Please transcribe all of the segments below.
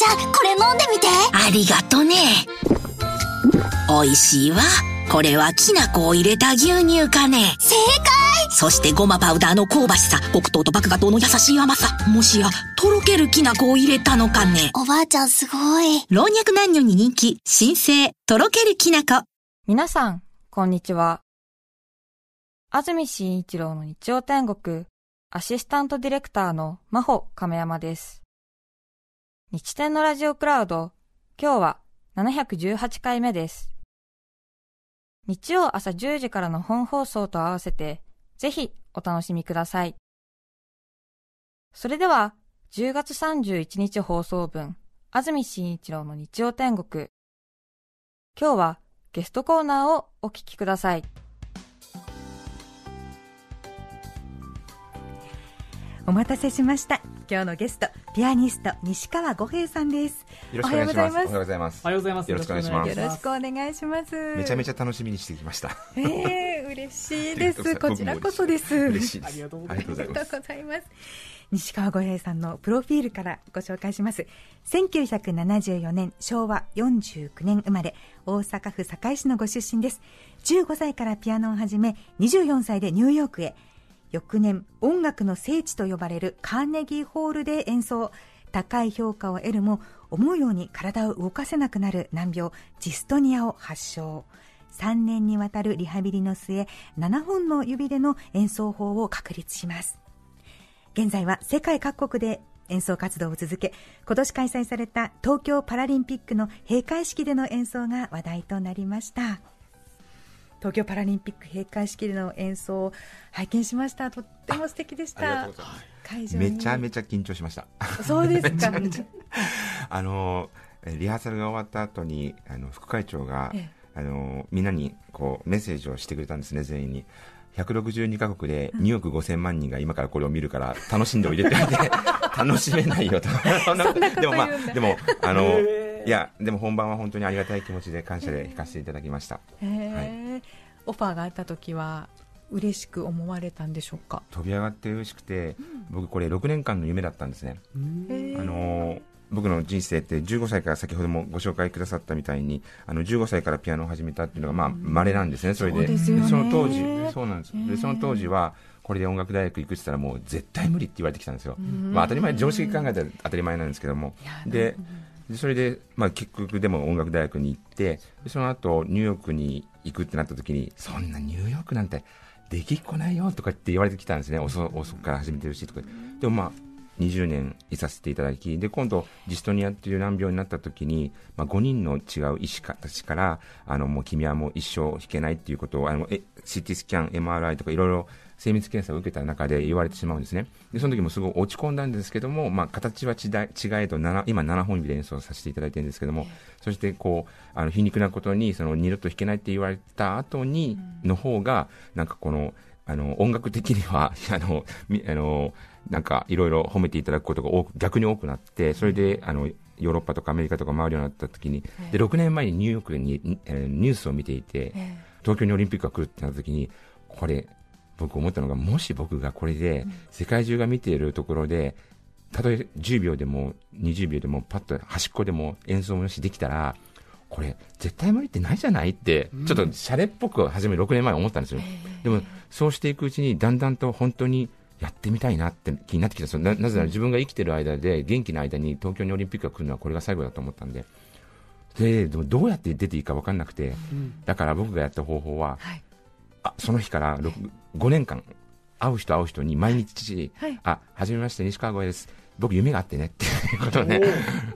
ちゃん、これ飲んでみて。ありがとね。美味しいわ。これはきな粉を入れた牛乳かね。正解そしてごまパウダーの香ばしさ、黒糖と麦芽糖の優しい甘さ。もしや、とろけるきな粉を入れたのかね。おばあちゃんすごい。老若男女に人気、新生、とろけるきな粉。皆さん、こんにちは。安住紳一郎の日曜天国、アシスタントディレクターの真帆亀山です。日天のラジオクラウド、今日は718回目です。日曜朝10時からの本放送と合わせて、ぜひお楽しみください。それでは、10月31日放送分、安住紳一郎の日曜天国。今日はゲストコーナーをお聞きください。お待たせしました今日のゲストピアニスト西川五平さんですよろしくお願いします。おはようございますおはようございます。ようございます。よろしくお願いしますよろしくお願いしますめちゃめちゃ楽しみにしてきました。ええ嬉しいです こちらこそです嬉しいです。ありがとうございますありがとうございます。ありがとうございます西川五平さんのプロフィールからご紹介します1974年昭和49年生まれ大阪府堺市のご出身です15歳からピアノを始め24歳でニューヨークへ翌年音楽の聖地と呼ばれるカーネギーホールで演奏。高い評価を得るも思うように体を動かせなくなる難病ジストニアを発症。3年にわたるリハビリの末7本の指での演奏法を確立します。現在は世界各国で演奏活動を続け今年開催された東京パラリンピックの閉会式での演奏が話題となりました。東京パラリンピック閉会式での演奏を拝見しました。とっても素敵でした。会場に。めちゃめちゃ緊張しました。そうですか。あのえリハーサルが終わった後にあの副会長がえあのみんなにこうメッセージをしてくれたんですね全員に。162カ国で2億5000万人が今からこれを見るから楽しんでおいでって言われて楽しめないよと。でもまあでもあのいやでも本番は本当にありがたい気持ちで感謝で弾かせていただきました。へー。オファーがあった時は嬉しく思われたんでしょうか？飛び上がって嬉しくて僕これ6年間の夢だったんですね。あのー僕の人生って15歳から先ほどもご紹介くださったみたいにあの15歳からピアノを始めたっていうのがまあ稀なんですね、それで。その当時。そうなんです。でその当時はこれで音楽大学行くって言ったらもう絶対無理って言われてきたんですよ、まあ、当たり前常識考えたら当たり前なんですけども。ででそれで、まあ、結局でも音楽大学に行ってその後ニューヨークに行くってなった時にそんなニューヨークなんてできっこないよとかって言われてきたんですね。遅遅くから始めてるしとか。でもまあ20年いさせていただきで今度ジストニアっていう難病になった時に、まあ、5人の違う医師たちからあのもう君はもう一生弾けないっていうことをあのえ CT スキャン MRI とかいろいろ精密検査を受けた中で言われてしまうんですね。でその時もすごい落ち込んだんですけども、まあ、形は違えど7今7本指で演奏させていただいてるんですけども、そしてこうあの皮肉なことにその二度と弾けないって言われた後にの方がなんかこのあの音楽的には あのみあのなんかいろいろ褒めていただくことが多く逆に多くなってそれであのヨーロッパとかアメリカとか回るようになった時にで6年前にニューヨークに、えーニュースを見ていて東京にオリンピックが来るってなった時にこれ僕思ったのがもし僕がこれで世界中が見ているところでたとえ10秒でも20秒でもパッと端っこでも演奏もしできたらこれ絶対無理ってないじゃないってちょっとシャレっぽく初め6年前思ったんですよ、でもそうしていくうちにだんだんと本当にやってみたいなって気になってきたんですよ。ななぜなら自分が生きてる間で元気な間に東京にオリンピックが来るのはこれが最後だと思ったんで。でどうやって出ていいか分かんなくて、だから僕がやった方法は、はいあその日から5年間会う人会う人に毎日、はい。あはじめまして西川越です。僕夢があってねっていうことをね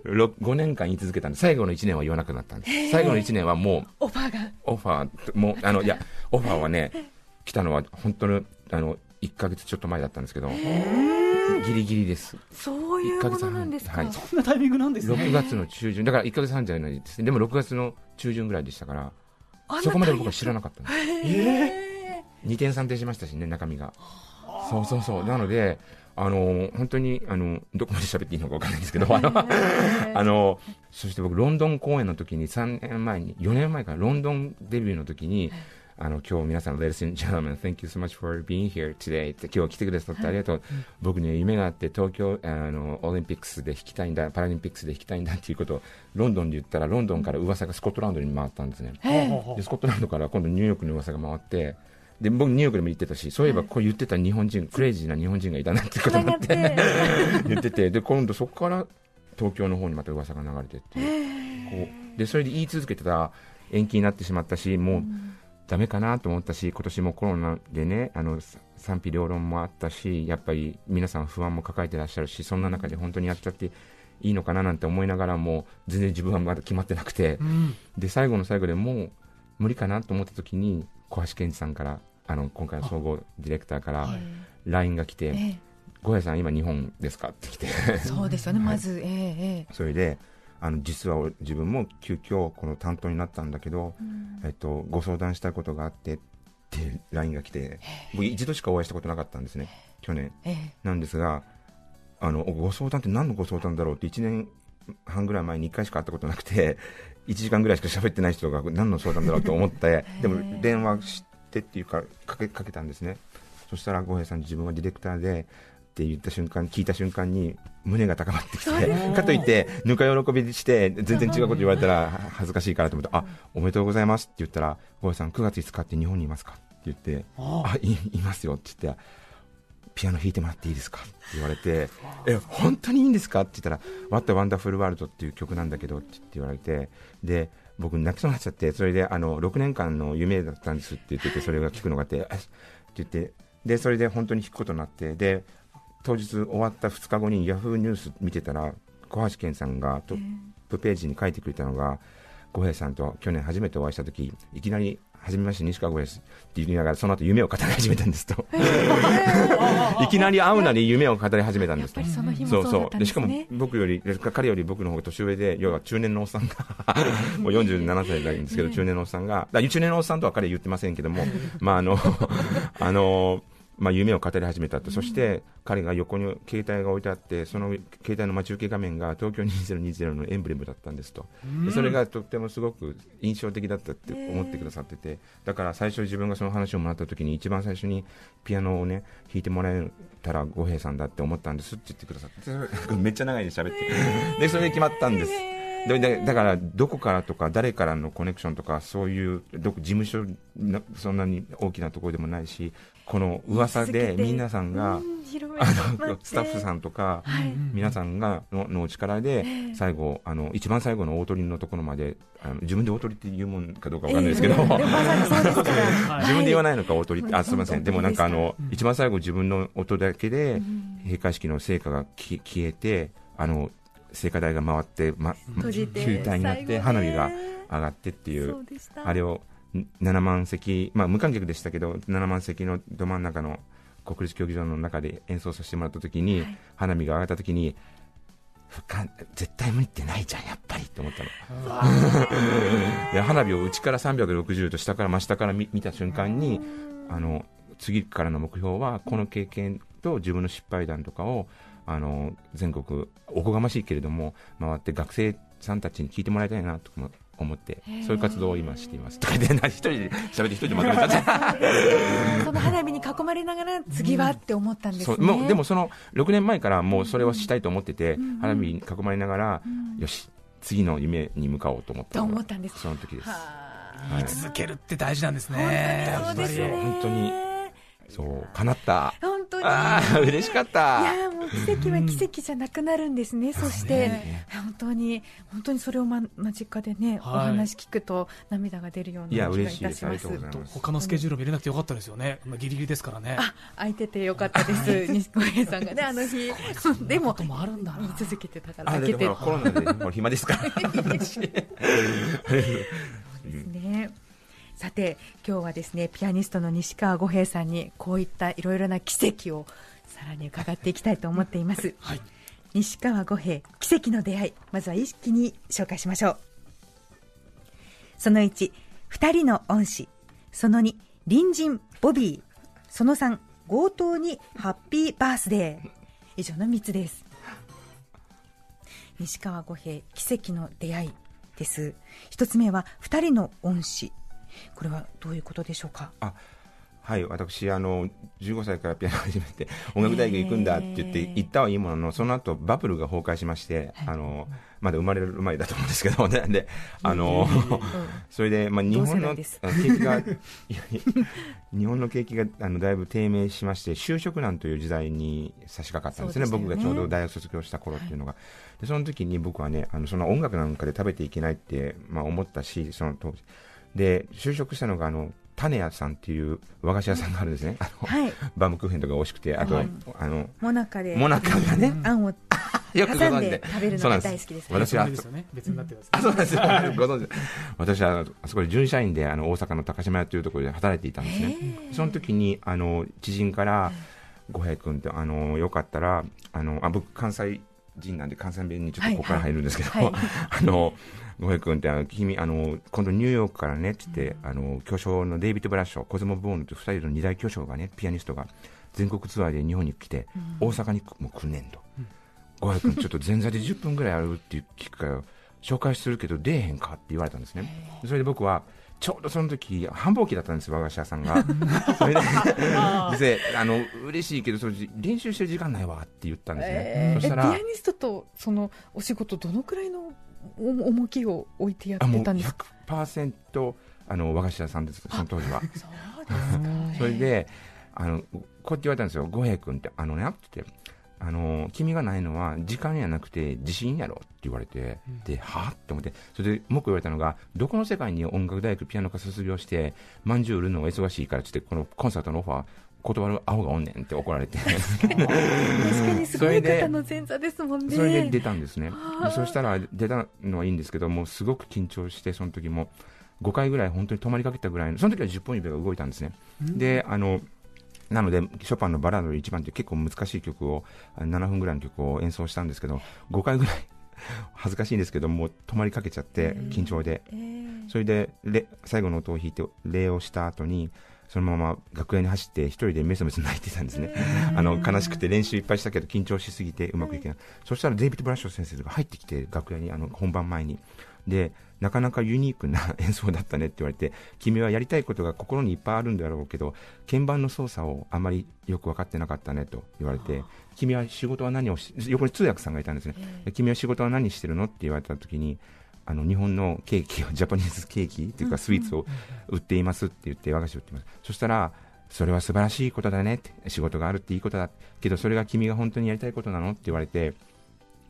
5年間言い続けたんで最後の1年は言わなくなったんです。最後の1年はもうオファーが。オファーも あのいやオファーはね来たのは本当のあの1ヶ月ちょっと前だったんですけどギリギリです。1そういうもヶ月半のなんですか、はいそんなタイミングなんですね。6月の中旬。だから1ヶ月半じゃないですね。でも6月の中旬ぐらいでしたからそこまで僕は知らなかったんですえ2点3点しましたしね中身が。そうそうそう。なのであの本当にあのどこまで喋っていいのか分かんないんですけど あのあのそして僕ロンドン公演の時に3年前に4年前からロンドンデビューの時にあの今日皆さん Ladies and gentlemen thank you so much for being here today. って今日来てくださってありがとう、僕には夢があって東京あのオリンピックスで弾きたいんだパラリンピックスで弾きたいんだっていうことをロンドンで言ったらロンドンから噂がスコットランドに回ったんですね、でスコットランドから今度ニューヨークの噂が回ってで僕ニューヨークでも言ってたしそういえばこう言ってた日本人、クレイジーな日本人がいたなってことになって 言っててで今度そこから東京の方にまた噂が流れてっていう。こうでそれで言い続けてた延期になってしまったしもうダメかなと思ったし今年もコロナでねあの賛否両論もあったしやっぱり皆さん不安も抱えてらっしゃるしそんな中で本当にやっちゃっていいのかななんて思いながらも全然自分はまだ決まってなくて、で最後の最後でもう無理かなと思った時に小橋健二さんからあの今回の総合ディレクターから LINE が来てえ「小橋さん今日本ですか?」って来て。えそうですよね、まず、ええええ。それであの実は俺自分も急遽この担当になったんだけど、えっと、ご相談したいことがあってって LINE が来て僕一度しかお会いしたことなかったんですね去年。ええ。なんですがあのご相談って何のご相談だろうって1年半ぐらい前に1回しか会ったことなくて 1時間ぐらいしか喋ってない人が何の相談だろうと思って でも電話してっていうかかけかけたんですね。そしたら郷平さん自分はディレクターでって言った瞬間聞いた瞬間に胸が高まってきてかといってぬか喜びして全然違うこと言われたら恥ずかしいからと思ってあおめでとうございますって言ったら郷平さん9月5日って日本にいますかって言ってあいいますよって言ってピアノ弾いてもらっていいですかって言われて、え、本当にいいんですかって言ったら、What a Wonderful World っていう曲なんだけどって言われて、で、僕泣きそうになっちゃって、それで、あの、6年間の夢だったんですって言ってて、それが聞くのがあって、あって言って、で、それで本当に弾くことになって、で、当日終わった2日後に Yahoo ニュース見てたら、小橋健さんがトップページに書いてくれたのが、小平さんと去年初めてお会いしたとき、いきなり、はじめまして、西川小平ですって言いながら、その後夢を語り始めたんですと。いきなり会うなり夢を語り始めたんですと。そそうそうでしかも僕より、彼より僕の方が年上で、要は中年のおっさんが、もう47歳なんですけど、中年のおっさんが、だ中年のおっさんとは彼言ってませんけども、まああの、あの、まあ、夢を語り始めたと、そして彼が横に携帯が置いてあって、その携帯の待ち受け画面が東京2020のエンブレムだったんですと、でそれがとってもすごく印象的だったって思ってくださってて、だから最初、自分がその話をもらった時に、一番最初にピアノをね弾いてもらえたら、五平さんだって思ったんですって言ってくださって、めっちゃ長いで喋って、でそれで決まったんです。だから、どこからとか、誰からのコネクションとか、そういうどこ事務所の、そんなに大きなところでもないし、この噂で皆さんが、あのスタッフさんとか、皆さんがのの力で、最後あの、一番最後の大鳥のところまで、あの自分で大鳥って言うもんかどうかわかんないですけど、自分で言わないのか、大鳥って、あすみません、でもなんかあの、一番最後、自分の音だけで、閉会式の聖火がき消えて、あの聖火台が回って、ま、球体になって、花火が上がってっていう、あれをん7万席、まあ、無観客でしたけど、7万席のど真ん中の国立競技場の中で演奏させてもらったときに、花火が上がったときに、絶対無理ってないじゃん、やっぱりって思ったの。で 花火を内から360度下から真下から見見た瞬間に、あの次からの目標は、この経験と自分の失敗談とかを、あの全国、おこがましいけれども、回って学生さんたちに聞いてもらいたいなと思思って、そういう活動を今しています。とかで、一人で喋って一人でまとめちゃって。その花火に囲まれながら次はって思ったんですね。そうもうでもその6年前からもうそれをしたいと思ってて、花火に囲まれながら、よし、次の夢に向かおうと思った思ったんですその時です。ははい見続けるって大事なんですね。あそうですね。本当にそう、叶った。本当に。ああ、嬉しかった。いやーもう奇跡は奇跡じゃなくなるんですね、そして、本当に、本当にそれを、ま、間近でね、はいお話聞くと、涙が出るよういや、な気がい嬉しいです。たしますありがとう。ございます。他のスケジュール見れなくてよかったですよね。まあギリギリですからね。あ、空いててよかったです、西小平さんがね、あの日。でも、こともあるんだな言い続けてたから、あ、開けてコロナでもう暇ですから。私ですね。さて、今日はですね、ピアニストの西川五平さんに、こういったいろいろな奇跡をさらに伺っていきたいと思っています。はい。西川五平奇跡の出会いまずは一気に紹介しましょう。その1二人の恩師。その2隣人ボビー。その3強盗にハッピーバースデー。以上の3つです。西川五平奇跡の出会いです。一つ目は二人の恩師これはどういうことでしょうか？はい、私あの15歳からピアノを始めて音楽大学行くんだって言って行ったはいいもののその後バブルが崩壊しまして、あのまだ生まれる前だと思うんですけど、ね、であの、それで、まあ、日本の景気が日本の景気があのだいぶ低迷しまして就職難という時代に差し掛かったんですね。ね。僕がちょうど大学卒業した頃っていうのが、でその時に僕はねあのその音楽なんかで食べていけないって、まあ、思ったしその当時で就職したのがあの種屋さんっていう和菓子屋さんがあるんですね、あのはい。バームクーヘンとか美味しくて、あと、はい。あの、もなかで。モナカがね、あんを よくご挟ん存知。で。で食べるそうなんです。のが大好きです。私はね。別になってます。あ、そうなんですよ。ご存知。で私は、あそこで準社員で、あの、大阪の高島屋というところで働いていたんですね。その時に、あの、知人から、五平君って、あの、よかったら、あの、あ、僕、関西人なんで、関西弁にちょっとここから入るんですけど、はい。はい。あの、五平君って、あの君、あの、今度ニューヨークからね、って言って、あの、巨匠のデイビッド・ブラッショー、コズモ・ボーンと二人の二大巨匠がね、ピアニストが、全国ツアーで日本に来て、大阪にも来んねんと。五平君、ちょっと前座で10分ぐらいあるっていう聞くから、紹介するけど出えへんかって言われたんですね。それで僕は、ちょうどその時繁忙期だったんです、和菓子屋さんが。それで、あの、嬉しいけど、それ練習してる時間ないわって言ったんですね。えーそしたら、アニストとそのお仕事どのくらいのお重きを置いてやっあもうてたんですか100%あの和菓子屋さんです、その当時は。そうですかそれで、あの、こうやって言われたんですよ、五平君って、あのね、って言って、あの、君がないのは時間やなくて自信やろって言われて、で、はぁって思って、それでもう一個言われたのが、どこの世界に音楽大学ピアノ科卒業して、まんじゅう売るのが忙しいからって言って、このコンサートのオファー、断るアホがおんねんって怒られて、確かにすごい方の前座ですもんねそれで出たんですね。でそしたら出たのはいいんですけど、もうすごく緊張して、その時も5回ぐらい本当に止まりかけたぐらいの、その時は10本指が動いたんですね。で、あの、なので、ショパンのバラードの1番って結構難しい曲を、あ7分ぐらいの曲を演奏したんですけど、5回ぐらい恥ずかしいんですけど、もう止まりかけちゃって、緊張で。えーそれで、れ最後の音を弾いて礼をした後に、そのまま楽屋に走って一人でメソメソ泣いてたんですね。あの、悲しくて練習いっぱいしたけど緊張しすぎてうまくいけない。そしたらデイビッド・ブラッシュ先生が入ってきて、楽屋に、あの、本番前に。で、なかなかユニークな演奏だったねって言われて、君はやりたいことが心にいっぱいあるんだろうけど、鍵盤の操作をあまりよく分かってなかったねと言われて、君は仕事は何をし、横に通訳さんがいたんですね。君は仕事は何してるの？って言われた時に、あの日本のケーキを、ジャパニーズケーキっていうかスイーツを売っていますって言って、和菓子を売っています。そしたら、それは素晴らしいことだねって、仕事があるっていいことだけど、それが君が本当にやりたいことなのって言われて、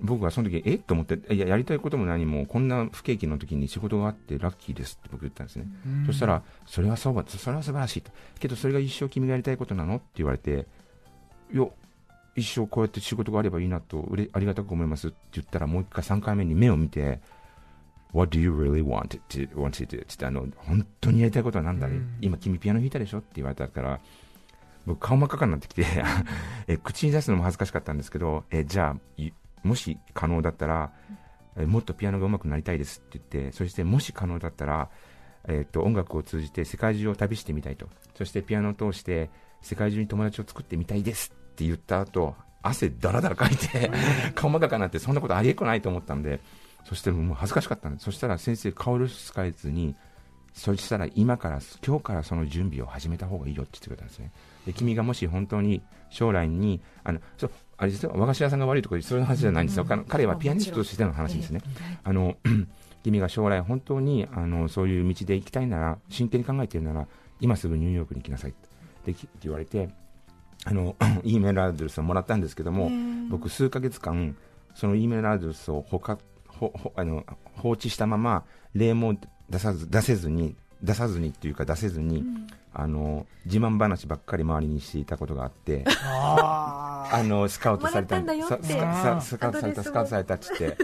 僕はその時え？っと思って、いや、やりたいことも何も、こんな不景気の時に仕事があってラッキーですって僕言ったんですね。そしたら、それはそうだ、それは素晴らしいと。けど、それが一生君がやりたいことなのって言われて、いや、一生こうやって仕事があればいいなと、うれありがたく思いますって言ったら、もう一回3回目に目を見て、What do you really want to, want to do? ってあの、本当にやりたいことは何だね、今君ピアノ弾いたでしょ？って言われたから、僕顔真っ赤かになってきて え、口に出すのも恥ずかしかったんですけど、え、じゃあ、いもし可能だったら、えもっとピアノが上手くなりたいですって言って、そしてもし可能だったら、えっと音楽を通じて世界中を旅してみたいと、そしてピアノを通して世界中に友達を作ってみたいですって言った後汗だらだらかいて、顔真っ赤になって、そんなことありえっこないと思ったんで、そしてもう恥ずかしかったんです、そしたら先生、顔色使えずに、そしたら今から、今日からその準備を始めた方がいいよって言ってくれたんですね。で君がもし本当に将来に、あのそうあれですよ和菓子屋さんが悪いとかそういう話じゃないんですよ、あの彼はピアニストとしての話ですね。あの 君が将来本当にあのそういう道で行きたいなら、真剣に考えているなら、今すぐニューヨークに行きなさいって。きって言われて、あの E メールアドレスをもらったんですけども、僕、数ヶ月間、その E メールアドレスをほかほほあの放置したまま、例も出さず出せずに、出さずにっていうか出せずに、あの自慢話ばっかり周りにしていたことがあって、ああのスカウトされたスカウトされた、スカウトされたっつって、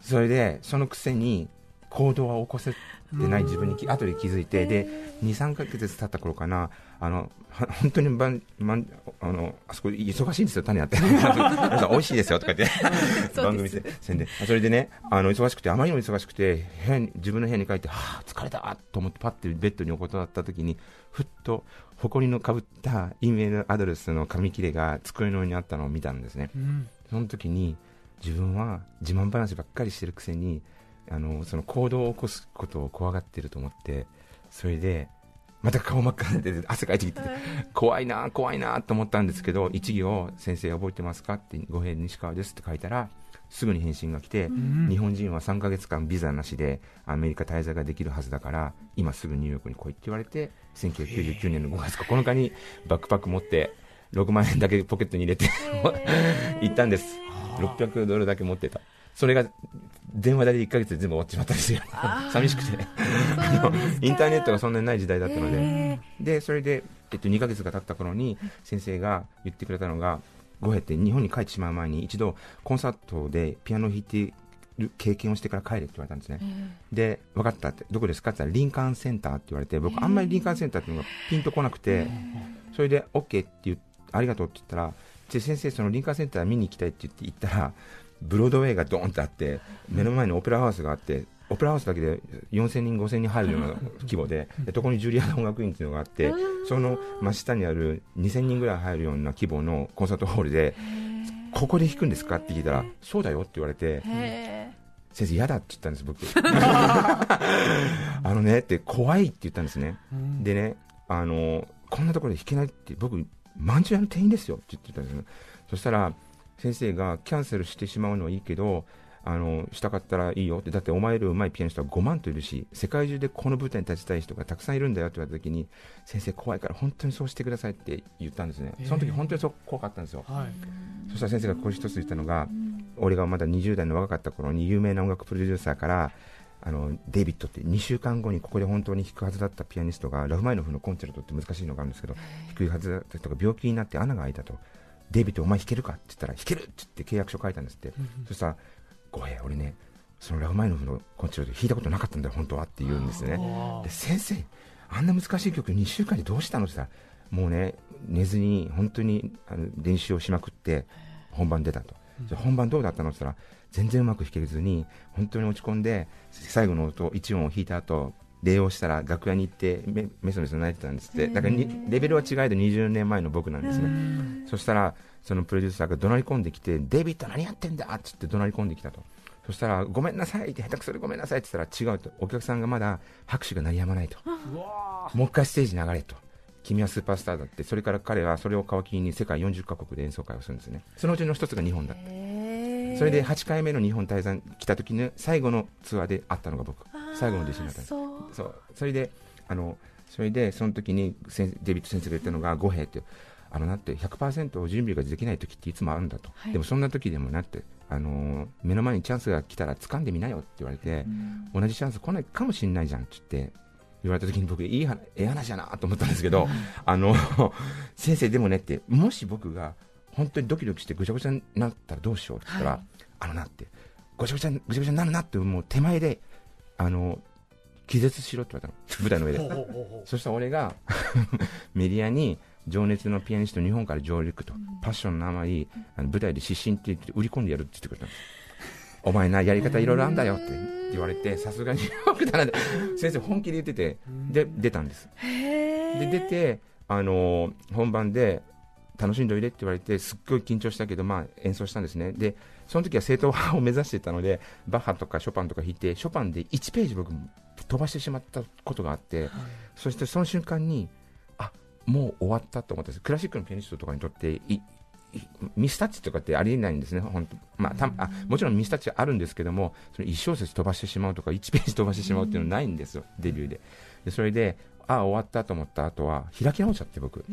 それで、そのくせに行動は起こせてない自分にき後で気づいて、で2、3ヶ月経った頃かな、あのは本当にばんばんあのあそこ忙しいんですよ、種やって、美味しいですよとか言って、番組で宣伝、それでね、あの忙しくて、あまりにも忙しくて、部屋に自分の部屋に帰って、はあ、疲れたと思って、パッてベッドに横たわった時に、ふっと、埃のかぶった E メールアドレスの紙切れが机の上にあったのを見たんですね。ーうん。その時に自分は自慢話ばっかりしてるくせにあのその行動を起こすことを怖がってると思ってそれでまた顔真っ赤になって汗かいてきてて怖いな怖いなと思ったんですけど一行先生覚えてますか？って五平西川ですって書いたらすぐに返信が来て、日本人は3ヶ月間ビザなしでアメリカ滞在ができるはずだから今すぐニューヨークに来いって言われて1999年の5月9日にバックパック持って6万円だけポケットに入れて 行ったんです。600ドルだけ持ってたそれが電話代で1ヶ月で全部終わっちまったんですよ寂しくて。あのインターネットがそんなにない時代だったので。でそれで、えっと、2ヶ月が経った頃に先生が言ってくれたのが五平って日本に帰ってしまう前に一度コンサートでピアノを弾いてる経験をしてから帰れって言われたんですね、で分かったってどこですか？って言ったらリンカーンセンターって言われて僕あんまりリンカーンセンターっていうのがピンとこなくてそれで OK って言っありがとうって言ったらで先生そのリンカーンセンター見に行きたいって言って行ったらブロードウェイがドーンってあって目の前にオペラハウスがあってオペラハウスだけで4000人、5000人入るような 規模で、でそこにジュリアナ音楽院っていうのがあって、その真下にある2000人ぐらい入るような規模のコンサートホールで、ここで弾くんですかって聞いたら、そうだよって言われて、先生、嫌だって言ったんです、僕。あのねって怖いって言ったんですね。でね、あのこんなところで弾けないって、僕、まんじゅう屋の店員ですよって言ってたんですよ。そしたら先生がキャンセルしてしまうのはいいけどあのしたかったらいいよ。ってだってお前より上手いピアニストは5万といるし世界中でこの舞台に立ちたい人がたくさんいるんだよって言われた時に先生怖いから本当にそうしてくださいって言ったんですね、その時本当にそう怖かったんですよ、はい、そしたら先生がこれ一つ言ったのが、俺がまだ20代の若かった頃に有名な音楽プロデューサーからあのデイビッドって2週間後にここで本当に弾くはずだったピアニストがラフマイノフのコンチェルトって難しいのがあるんですけど弾くはずだった人が病気になって穴が開いたとデイビッドお前弾けるかって言ったら弾けるって言って契約書書いたんですって、そしたらごめん俺ねそのラフマイノフのコンチェルト弾いたことなかったんだよ本当はって言うんですね。で先生あんな難しい曲2週間でどうしたのって言ったらもうね寝ずに本当にあの練習をしまくって本番出たと、じゃ本番どうだったの？って言ったら全然うまく弾けずに本当に落ち込んで最後の音1音を弾いた後礼をしたら楽屋に行ってメメソメソ泣いてたんですって。だからレベルは違いで20年前の僕なんですね。そしたらそのプロデューサーが怒鳴り込んできてデビッド何やってんだっつって怒鳴り込んできたと。そしたらごめんなさいって下手くそでごめんなさいって言ったら違うと。お客さんがまだ拍手が鳴りやまないと。もう一回ステージ流れと。君はスーパースターだって。それから彼はそれを皮切りに世界40カ国で演奏会をするんですね。そのうちの一つが日本だった。それで8回目の日本滞在来た時の最後のツアーで会ったのが僕最後の弟子になったそう。それであのそれでその時にデビッド先生が言ったのが五兵ってあのなって100%準備ができない時っていつもあるんだと、はい、でもそんな時でもなってあの目の前にチャンスが来たら掴んでみなよって言われて、うん、同じチャンス来ないかもしれないじゃんって言って言われた時に僕いい話ええ話やなと思ったんですけど、あの先生でもねってもし僕が本当にドキドキしてぐちゃぐちゃになったらどうしようって言ったら、はい、あのなって、ぐちゃぐちゃぐちゃぐちゃになるなって、もう手前で、あの、気絶しろって言われたの、舞台の上で。そしたら俺が メディアに、情熱のピアニスト日本から上陸と、パッションの甘いあの舞台で失神って言って売り込んでやるって言ってくれたんです。お前な、やり方いろいろあんだよって言われて、さすがに 先生本気で言ってて、で、出たんです。で、出て、あのー、本番で、楽しんでおいでって言われてすっごい緊張したけど、まあ、演奏したんですね。でその時は正統派を目指していたのでバッハとかショパンとか弾いてショパンで1ページ僕飛ばしてしまったことがあって、はい、そしてその瞬間にあもう終わったと思ったんです。クラシックのピアニストとかにとってミスタッチとかってありえないんですね、本当まあ、たあもちろんミスタッチあるんですけども、その1小節飛ばしてしまうとか、1ページ飛ばしてしまうっていうのはないんですよ、デビューで。でそれでああ終わったと思った後は開き直っちゃって僕、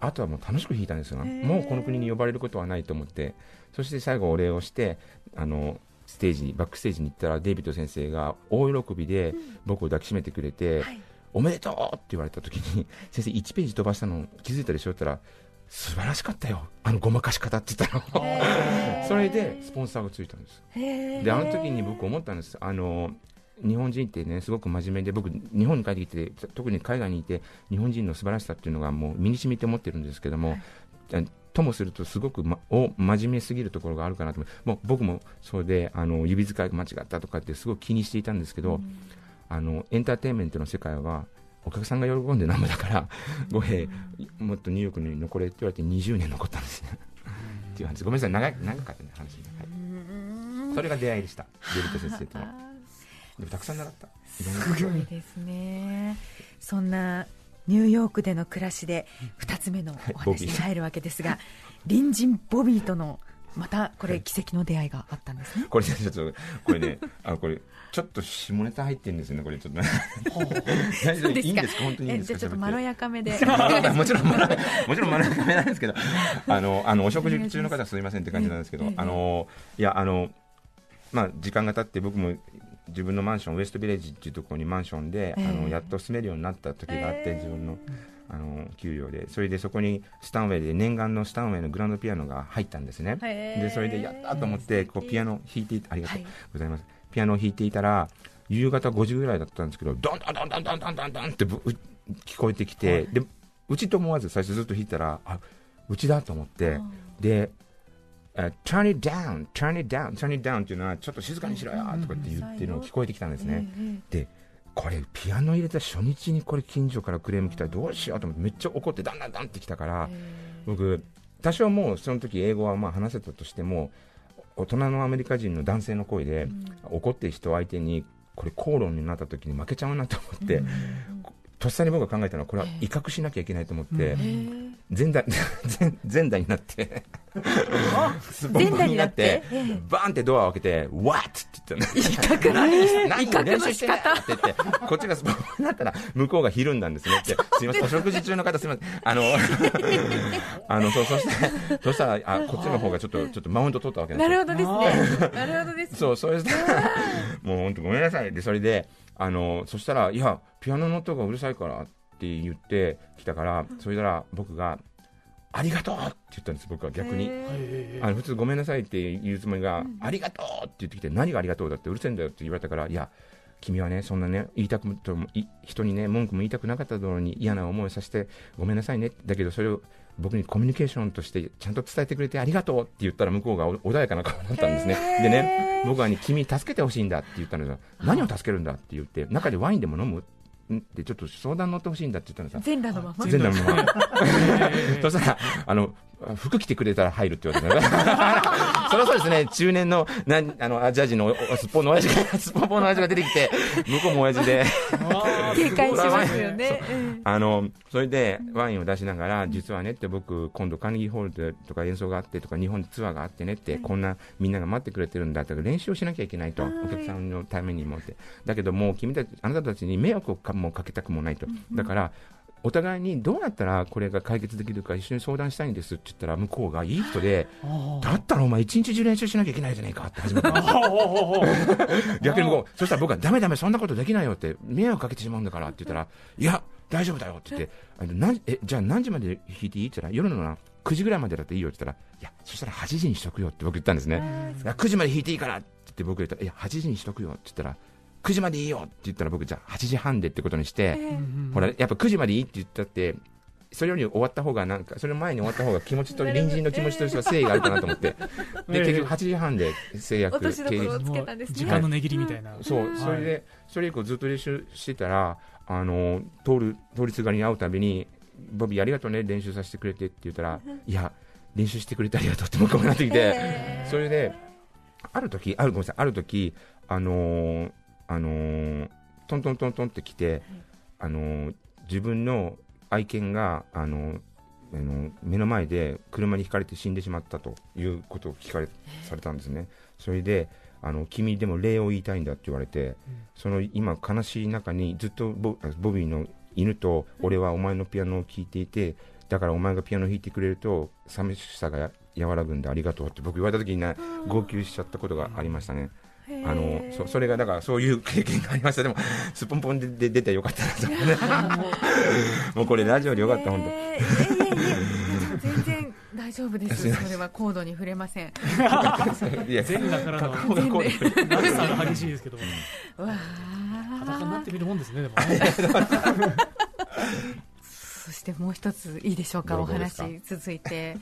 あとはもう楽しく弾いたんですよ。もうこの国に呼ばれることはないと思って。そして最後お礼をしてあのステージバックステージに行ったらデイビッド先生が大喜びで僕を抱きしめてくれて、うんはい、おめでとうって言われた時に 先生1ページ飛ばしたの気づいたでしょって言ったら素晴らしかったよ。あのごまかし方って言ったの。それでスポンサーがついたんです。であの時に僕思ったんです。あの日本人ってねすごく真面目で僕日本に帰ってきて特に海外にいて日本人の素晴らしさっていうのがもう身に染みて思ってるんですけども、はい、ともするとすごく、ま、お真面目すぎるところがあるかなと思もう僕もそうであの指使いが間違ったとかってすごく気にしていたんですけど、うん、あのエンターテインメントの世界はお客さんが喜んでなんぼだから五平もっとニューヨークに残れって言われて20年残ったんですねっていう話。ごめんなさい長長かったね話、はい、それが出会いでした。デビット先生との。でもたくさん習った。すごいですね。そんなニューヨークでの暮らしで2つ目のお話に入るわけですが隣人ボビーとのまたこれ奇跡の出会いがあったんですね。これねちょっとこれね。あこれちょっと下ネタ入ってるんですよねこれちょっと大丈夫？いいんですか？本当にいいんですか？えじゃあちょっとまろやかめで。もちろんまろ もちろんまろやかめなんですけど。あのあのお食事中の方はすみませんって感じなんですけど、ええ。あのいやあのまあ時間が経って僕も自分のマンションウエストビレッジっていうところにマンションで、えー、あのやっと住めるようになった時があって、えー、自分のあの給料で。それでそこにスタンウェイで念願のスタンウェイのグランドピアノが入ったんですね、え。ー、でそれでやったと思ってこうピアノ弾いてありがとう。ございます、はい、ピアノを弾いていたら夕方5時ぐらいだったんですけどドンドンドンドンドンドンドンって聞こえてきて、はい、でうちと思わず最初ずっと弾いたらあうちだと思って。で uh, turn it down, turn it down, turn it down っていうのはちょっと静かにしろよとかって言ってるのが聞こえてきたんですね、でこれピアノ入れた初日にこれ近所からクレーム来たらどうしようと思ってめっちゃ怒ってだんだんだんってきたから、僕多少もうその時英語はまあ話せたとしても大人のアメリカ人の男性の声で、怒ってる人相手にこれ口論になった時に負けちゃうなと思って、とっさに僕が考えたのはこれは威嚇しなきゃいけないと思って、前代前前代になってすっぽんぽんになって？バーンってドアを開けて「What?」って言ったの。威嚇？何何を練習してんだって言ってこっちがすっぽんぽんになったら向こうがひるんだんですねって。すいません お食事中の方すいません。あのあのそうそしてそしたらあこっちの方がちょっとちょっとマウント取ったわけですなよるほどですね。なるほどですね。そう、それで、もう本当ごめんなさい。で、それで、あの、そしたら、いや、ピアノの音がうるさいからって言ってきたから、それなら僕が、ありがとうって言ったんです、僕は逆に。あの普通ごめんなさいって言うつもりが、ありがとうって言ってきて、何がありがとうだってうるせえんだよって言われたから、いや、君はね、そんなね、言いたくともい人にね、文句も言いたくなかったのに嫌な思いをさせてごめんなさいね。だけどそれを僕にコミュニケーションとしてちゃんと伝えてくれてありがとうって言ったら向こうがお穏やかな顔になったんですね。でね、僕はね、君助けてほしいんだって言ったのよ。何を助けるんだって言って、中でワインでも飲む？ん？ってちょっと相談乗ってほしいんだって言ったのさ。全裸のまま？全裸のまま。そしたら、あの、服着てくれたら入るって言われた そりゃそうですね、中年の、なん、あの、アジア人のすっぽんの親父が、すっぽんぽんの親父が出てきて、向こうも親父で、警戒しますよね。う。ん。あの、それでワインを出しながら、実はねって僕、今度カーネギーホールでとか演奏があってとか、日本でツアーがあってねって、こんなみんなが待ってくれてるんだって、練習をしなきゃいけないと、お客さんのためにもって。だけどもう君たち、あなたたちに迷惑をかもかけたくもないと。だから、お互いにどうやったらこれが解決できるか一緒に相談したいんですって言ったら向こうがいい人でだったらお前一日中練習しなきゃいけないじゃねえかって始めた。んですよ逆に向こうそしたら僕はダメダメそんなことできないよって迷惑かけてしまうんだからって言ったらいや大丈夫だよって言って あの何えじゃあ何時まで弾いていい？って言ったら夜のな9時ぐらいまでだっていいよって言ったらいやそしたら8時にしとくよって僕言ったんですね。いや9時まで弾いていいからって言って僕言ったらいや8時にしとくよって言ったら9時までいいよって言ったら僕じゃあ8時半でってことにして、ほらやっぱ9時までいいって言ったってそれより終わった方がなんかそれ前に終わった方が気持ちと隣人の気持ちとしては誠意があるかなと思って。で結局8時半で制約経つけたんですね。時間の値切りみたいな。そう、それで、それ以降ずっと練習してたら、あの、通る、通りすがりに会うたびに、ボビーありがとうね、練習させてくれてって言ったら、いや、練習してくれてありがとうって向こうになってきて、それで、ある時、ある、ごめんなさい、ある時、あのーあのートントントントンって来て、あのー自分の愛犬が、あのーあの目の前で車にひかれて死んでしまったということを聞かれされたんですね。それであの君でも礼を言いたいんだって言われて、その今悲しい中にずっとボボビーの犬と俺はお前のピアノを聴いていてだからお前がピアノを弾いてくれると寂しさが和らぐんだありがとうって僕言われた時にね号泣しちゃったことがありましたね。あのそそれがだからそういう 経験がありました。でもすっぽんぽんでで出てよかったなと。思ってねもうこれラジオでよかった本当。えーいえいえいえ全然大丈夫です。それは高度に触れません。いや全裸からのが激しいですけども、わ裸になってみるもんですね、でも。そしてもう一ついいでしょうか？お話続いて。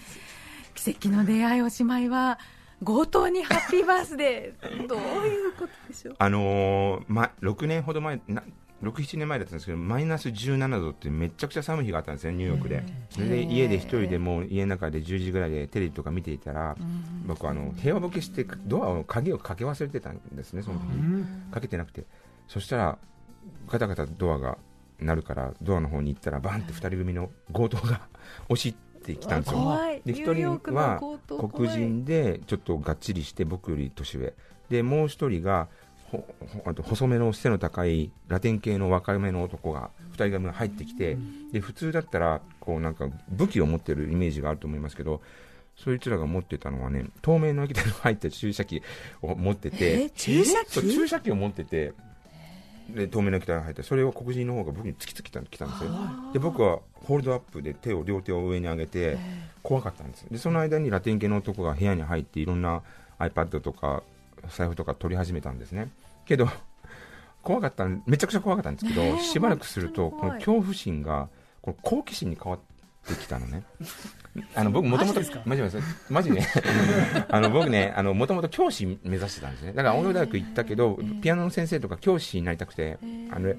奇跡の出会いおしまいは強盗にハッピーバースデー。どういうことでしょう？あのーま、6年ほど前な67年前だったんですけどマイナス17度ってめちゃくちゃ寒い日があったんですねニューヨークで。それで家で一人でもう家の中で10時ぐらいでテレビとか見ていたら僕あの部屋を消してドアを鍵をかけ忘れてたんですねその時かけてなくて。そしたらガタガタドアが鳴るからドアの方に行ったらバンって2人組の強盗が押し入ってきたんですよ。で1ニューヨーク人は黒人でちょっとがっちりして僕より年上。でもう1人がほほあと細めの背の高いラテン系の若めの男が2人組が入ってきてで普通だったらこうなんか武器を持ってるイメージがあると思いますけどそいつらが持ってたのはね透明の液体の入った注射器を持ってて。え注射そう注射器を持っててで透明の液体が入ってそれを黒人の方が僕に突きつけたきたんですよ。で僕はホールドアップで手を両手を上に上げて怖かったんですでその間にラテン系の男が部屋に入っていろんな iPad とか財布とか取り始めたんですね。けど怖かったんめちゃくちゃ怖かったんですけど、しばらくするとこの恐怖心がこの好奇心に変わってきたのねあの僕もともとマジですか？マジ ね。あの僕ねあのもともと教師目指してたんですね。だから音楽大学行ったけど、ピアノの先生とか教師になりたくて、あの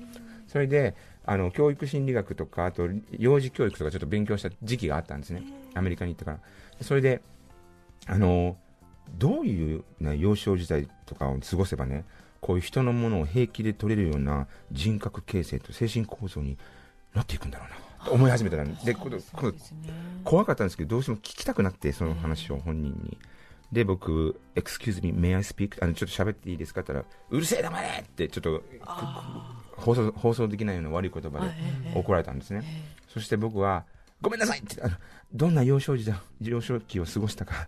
それであの教育心理学とかあと幼児教育とかちょっと勉強した時期があったんですね、アメリカに行ってから。それであのどういう、ね、幼少時代とかを過ごせばねこういう人のものを平気で取れるような人格形成と精神構造になっていくんだろうな。と思い始めたらでこ怖かったんですけどどうしても聞きたくなってその話を本人に。で僕、Excuse me, may I speak? あのちょっと喋っていいですか？って言ったら、うるせえ黙れって、ちょっと放送放送できないような悪い言葉で怒られたんですね。そして僕は、ごめんなさいってあの、どんな幼少時代、幼少期を過ごしたか、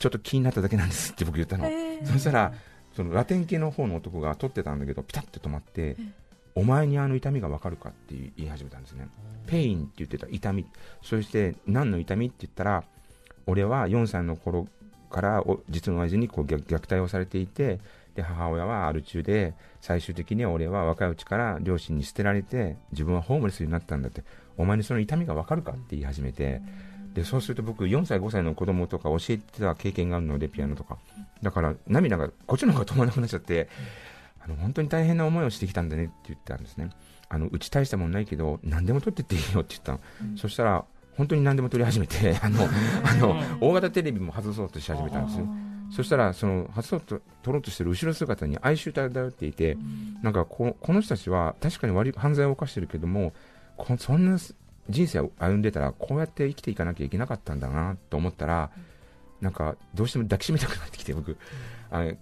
ちょっと気になっただけなんですって僕言ったの。そしたら、そのラテン系の方の男が撮ってたんだけど、ピタッと止まって、お前にあの痛みがわかるかって言い始めたんですね。 pain って言ってた痛み。そして、何の痛みって言ったら、俺は4歳の頃から実の親父にこう虐待をされていてで母親はアル中で最終的に俺は若いうちから両親に捨てられて自分はホームレスになったんだってお前にその痛みが分かるかって言い始めてでそうすると僕4歳5歳の子供とか教えてた経験があるのでピアノとかだから涙がこっちの方が止まらなくなっちゃってあの本当に大変な思いをしてきたんだねって言ったんですね。あのうち大したもんないけど何でも取ってっていいよって言ったの、そしたら本当に何でも取り始めて あのあの大型テレビも外そうとし始めたんですねそしたらその外そうと取ろうとしてる後ろ姿に哀愁漂っていて、なんかここの人たちは確かに悪い犯罪を犯してるけどもこそんな人生を歩んでたらこうやって生きていかなきゃいけなかったんだなと思ったらなんかどうしても抱きしめたくなってきて僕。あの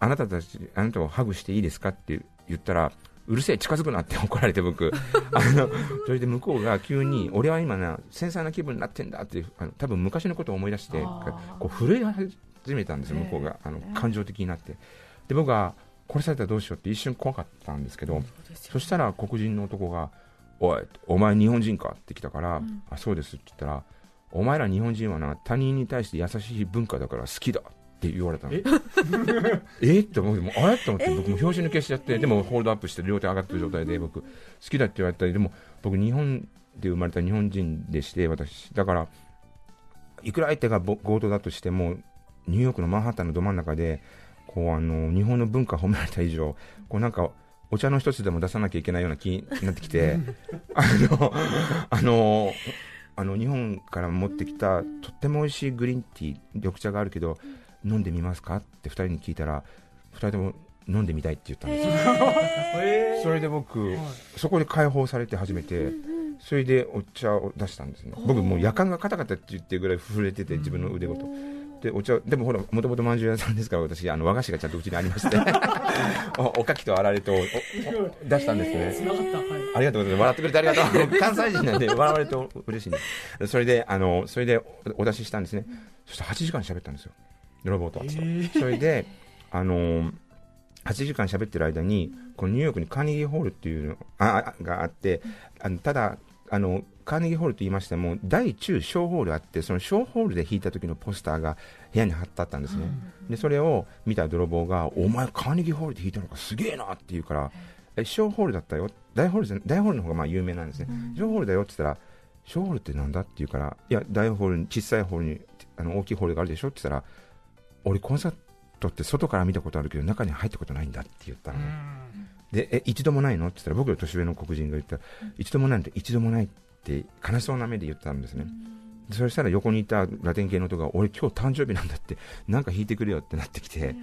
あなたたちあなたをハグしていいですかって言ったらうるせえ近づくなって 怒られて僕。あのそれで向こうが急に俺は今な繊細な気分になってんだってあの多分昔のことを思い出してこう震え始めたんですよ向こうが。あの感情的になって。で僕は殺されたらどうしようって一瞬怖かったんですけどそしたら黒人の男が「おいお前日本人か?」って来たから「あそうです」って言ったら「お前ら日本人はな他人に対して優しい文化だから好きだ」って言われたの。え？え？って思ってもうあれ？と思って僕も拍子抜けしちゃってでもホールドアップして両手上がってる状態で僕好きだって言われたりでも僕日本で生まれた日本人でして私。だからいくら相手がぼ強盗だとしてもニューヨークのマンハッタンのど真ん中でこうあの日本の文化を褒められた以上こうなんかお茶の一つでも出さなきゃいけないような気になってきて あのあのあの日本から持ってきたとっても美味しいグリーンティー緑茶があるけど飲んでみますか？って2人に聞いたら2人とも飲んでみたいって言ったんですよ、それで僕、そこで解放されて初めて、それでお茶を出したんですね僕もう夜間がカタカタって言ってるぐらい震えてて自分の腕ごとでお茶でもほらもともとまんじゅう屋さんですから私あの和菓子がちゃんとうちにありまして おおかきとあられとおお出したんですね繋がった。はい。ありがとうございます。笑ってくれてありがとう。関西人なんで笑われると嬉しいんで。それで、あの、それでおお出ししたんですね。そして8時間喋ったんですよ。泥棒と。それで、あの、8時間喋ってる間に、このニューヨークにカーネギーホールっていうのああがあって、あのただ、あの、カーネギーホールと言いましても、大中小ホールあって、その小ホールで弾いた時のポスターが部屋に貼ってあったんですね。で、それを見た泥棒が、お前カーネギーホールで弾いたのかすげえなって言うから、え小ホールだったよ。大ホールじゃ大ホールの方がまあ有名なんですね、小ホールだよって言ったら小ホールってなんだって言うからいや大ホールに小さいホールにあの大きいホールがあるでしょって言ったら俺コンサートって外から見たことあるけど中に入ったことないんだって言ったのね、でえ一度もないの？って言ったら僕より年上の黒人が言った。ら一度もないのって一度もないって悲しそうな目で言ったんですね、でそしたら横にいたラテン系の人が俺今日誕生日なんだってなんか弾いてくれよってなってきて。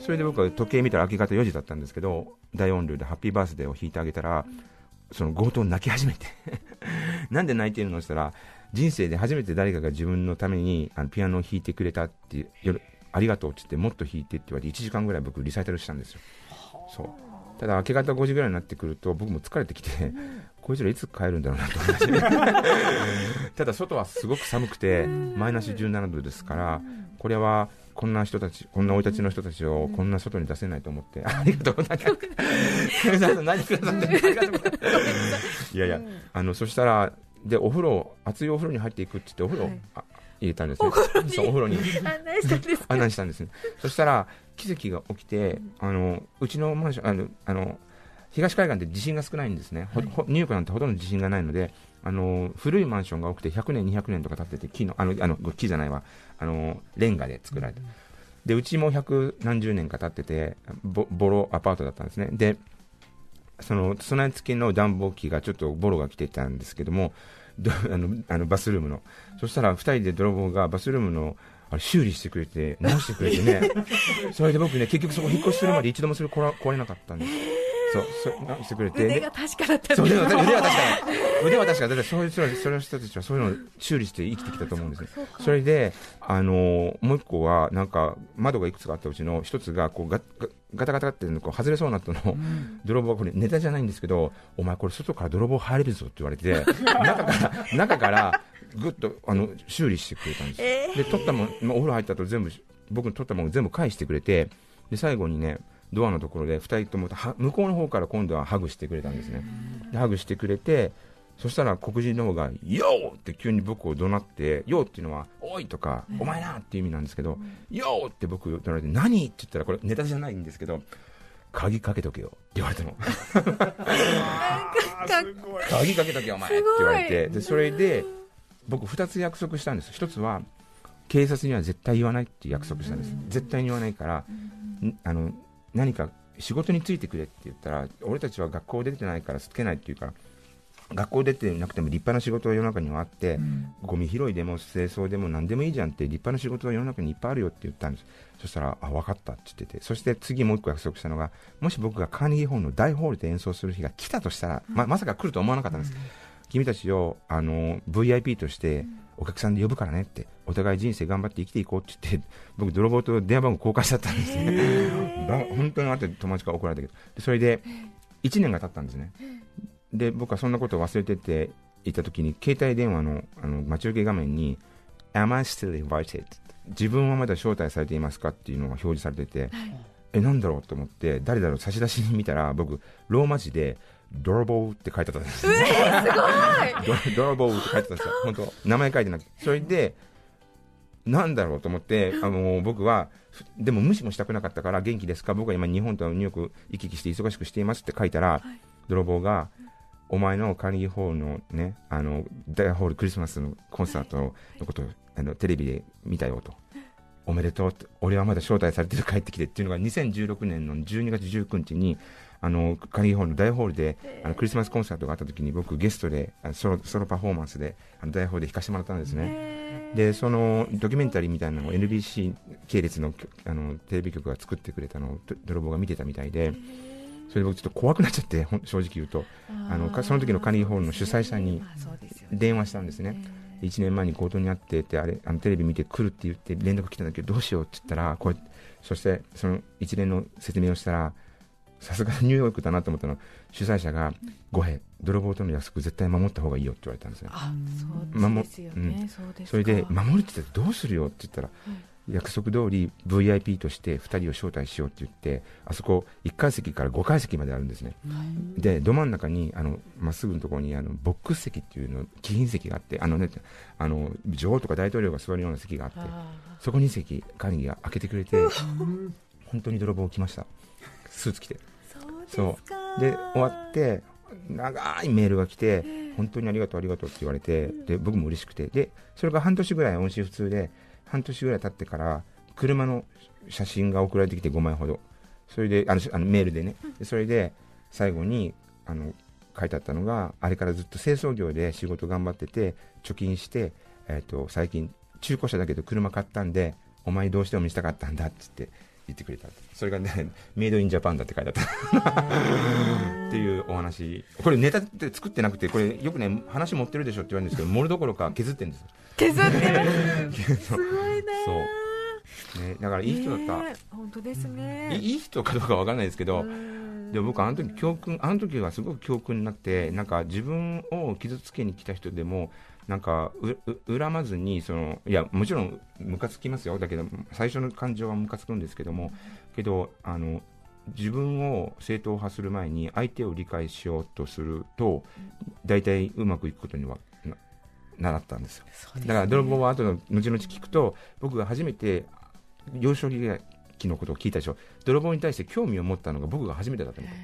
それで僕は時計見たら明け方4時だったんですけど大音量でハッピーバースデーを弾いてあげたらその強盗泣き始めて。なんで泣いてるの？って言ったら人生で初めて誰かが自分のためにあのピアノを弾いてくれたってよありがとうって言ってもっと弾いてって言われて1時間ぐらい僕リサイタルしたんですよ。そう。ただ明け方5時ぐらいになってくると僕も疲れてきて、こいつらいつ帰るんだろうなと思って。ただ外はすごく寒くてマイナス17度ですからこれはこんな人たちこんな生い立ちの人たちをこんな外に出せないと思って、ありがとうございます。いやいやあのそしたらでお風呂熱いお風呂に入っていくって言ってお風呂、はい。あ入れたんですね。そうお風呂に。案内したんです案内したんですね。そしたら奇跡が起きてあのうちのマンションあのあの東海岸って地震が少ないんですね、ほほニューヨークなんてほとんど地震がないのであの古いマンションが多くて100年、200年とか経ってて木のあのあの木じゃないわ。あのレンガで作られた、でうちも百何十年か経っててボボロアパートだったんですね。でその備え付けの暖房機がちょっとボロが来てたんですけどもど あのあのバスルームの。そしたら2人で泥棒がバスルームのあれ修理してくれて直してくれてね。それで僕ね結局そこ引っ越しするまで一度もそれ壊れなかったんです。そうそ直してくれて。で腕が確かだったんそうで腕は腕は確か腕は確かだってそういう人らそういう人たちはそういうのを修理して生きてきたと思うんですね。それであのーもう一個はなんか窓がいくつかあったうちの一つがこうガガガタガタってこう外れそうになったのを、泥棒がこれネタじゃないんですけどお前これ外から泥棒入れるぞって言われて 中から中からぐっとあの修理してくれたんです、で取ったもん、まあお風呂入った後全部僕の取ったもの全部返してくれてで最後にねドアのところで2人ともは向こうの方から今度はハグしてくれたんですね。でハグしてくれてそしたら黒人の方が「ヨー!」って急に僕を怒鳴って「ヨー!」っていうのは「おい!」とか「お前な!」っていう意味なんですけど「ヨー!」って僕怒鳴られて「何?」って言ったらこれネタじゃないんですけど「鍵かけとけよ」って言われたの鍵かけとけよお前って言われてでそれで僕2つ約束したんです1つは警察には絶対言わないって約束したんです絶対に言わないからんあの何か仕事についてくれって言ったら俺たちは学校出てないからつけないって言うから学校出てなくても立派な仕事は世の中にはあって、ゴミ拾いでも清掃でも何でもいいじゃんって立派な仕事は世の中にいっぱいあるよって言ったんです。そしたらあ分かったって言ってて。そして次もう一個約束したのがもし僕がカーネギーホールの大ホールで演奏する日が来たとしたら、ままさか来ると思わなかったんです、君たちをあの VIP としてお客さんで呼ぶからねってお互い人生頑張って生きていこうって言って僕泥棒と電話番号交換しちゃったんですね、ば 本当に後で友達から怒られたけど。でそれで1年が経ったんですねで僕はそんなことを忘れてていた時に携帯電話のあの待ち受け画面に「Am I still invited?」自分はまだ招待されていますかっていうのが表示されてて、えなんだろうと思って誰だろう差出人見たら僕ローマ字で「泥棒」って書いてあったんです、ねド泥棒って書いてたんですよ。本当？名前書いてなくて。それでなんだろうと思って、あの僕は、ふでも無視もしたくなかったから、元気ですか、僕は今、日本とニューヨーク行き来して忙しくしていますって書いたら、泥棒が、お前のカーネギーホールのね、あの大ホールクリスマスのコンサートのことをあのテレビで見たよと。おめでとうって、俺はまだ招待されてる帰ってきてっていうのが2016年の12月19日に、あのカーネギーホールの大ホールであのクリスマスコンサートがあった時に僕ゲストであのソロソロパフォーマンスであの大ホールで弾かせてもらったんですね。でそのドキュメンタリーみたいなのを NBC 系列のあのテレビ局が作ってくれたのをど泥棒が見てたみたいで、それで僕ちょっと怖くなっちゃって、正直言うと、あのかその時のカーネギーホールの主催者に電話したんですね。1年前に強盗に会っててあれあのテレビ見て来るって言って連絡来たんだけどどうしようって言ったらこれそしてその一連の説明をしたらさすがニューヨークだなと思ったの。は主催者が「ごへ泥棒との約束絶対守った方がいいよ」って言われたんですねあそうですよね、そうですか。それで守るって言ってどうするよって言ったら、約束通り VIP として2人を招待しようって言ってあそこ1階席から5階席まであるんですね、でど真ん中にあのまっすぐのところにあのボックス席っていうの貴賓席があってあの、ね、あの女王とか大統領が座るような席があってそこに席カーネギーが開けてくれて本当に泥棒来ました。スーツ着て。そうで終わって長いメールが来て本当にありがとうありがとうって言われてで僕も嬉しくて。でそれが半年ぐらい音信不通で半年ぐらい経ってから車の写真が送られてきて5枚ほど。それであのしあのメールでね。でそれで最後にあの書いてあったのがあれからずっと清掃業で仕事頑張ってて貯金して、えー、と最近中古車だけど車買ったんでお前どうしても見せたかったんだっつって言ってくれた。それがねメイドインジャパンだって書いてあった。っていうお話。これネタって作ってなくてこれよくね話持ってるでしょって言われるんですけど盛るどころか削ってるんですよ削ってるす。ごいそう、ね、だからいい人だった、本当ですね。いいい人かどうかわからないですけど、うん。でも僕あの時教訓あの時はすごく教訓になってなんか自分を傷つけに来た人でもなんかうう恨まずにそのいやもちろんムカつきますよ。だけど最初の感情はムカつくんですけどもけどあの自分を正当化する前に相手を理解しようとすると大体うまくいくことにはな習ったんですよ。だから泥棒は後の後々聞くと僕が初めて幼少期のことを聞いたでしょ。泥棒に対して興味を持ったのが僕が初めてだったみたい。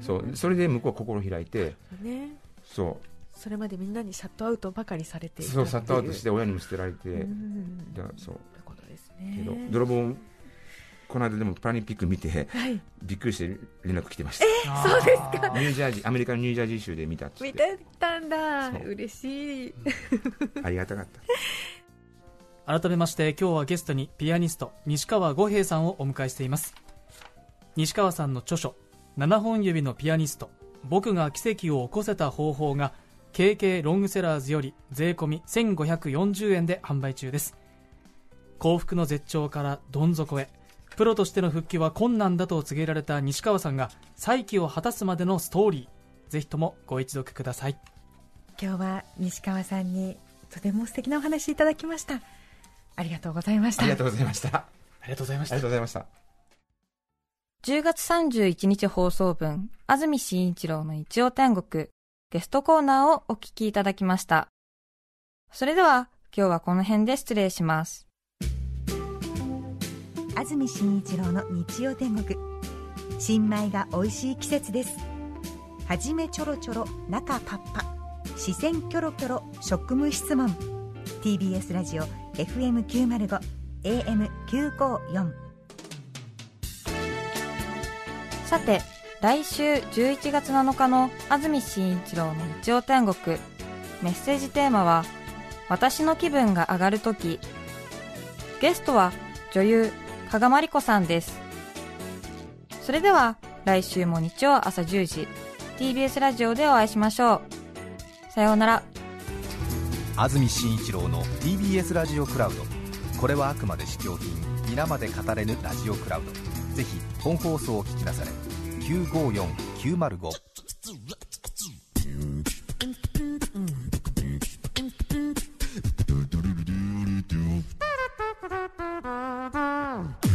そう。それで向こうは心を開いて。ね。そそれまでみんなにシャットアウトばかりされてそうシャットアウトしってて親にも捨てられて、いううん。だからそう。ということですけどね泥棒この間でもパラリンピック見てはい。びっくりして連絡来てました。そうですか？ニュージャージーアメリカのニュージャージー州で見たっつって。見てたんだ。嬉しい。ありがたかった。改めまして今日はゲストにピアニスト西川五平さんをお迎えしています。西川さんの著書「7本指のピアニスト僕が奇跡を起こせた方法」が KK ロングセラーズより税込み1540円で販売中です。幸福の絶頂からどん底へプロとしての復帰は困難だと告げられた西川さんが再起を果たすまでのストーリー。ぜひともご一読ください。今日は西川さんにとても素敵なお話いただきました。ありがとうございました。ありがとうございました。あありがとうございました。りがとうございました。10月31日放送分、安住紳一郎の日曜天国、ゲストコーナーをお聞きいただきました。それでは、今日はこの辺で失礼します。安住紳一郎の日曜天国。新米が美味しい季節です。はじめちょろちょろ中パッパ。視線キョロキョロ職務質問。TBS ラジオ FM905 AM954 さて、来週11月7日の安住紳一郎の日曜天国、メッセージテーマは、私の気分が上がるとき。ゲストは女優、加賀まりこさんです。それでは、来週も日曜朝10時、TBS ラジオでお会いしましょう。さようなら。安住紳一郎の TBS ラジオクラウド。これはあくまで試供品、皆まで語れぬラジオクラウド。ぜひ、本放送を聞きなされ。954905。Thank you. down.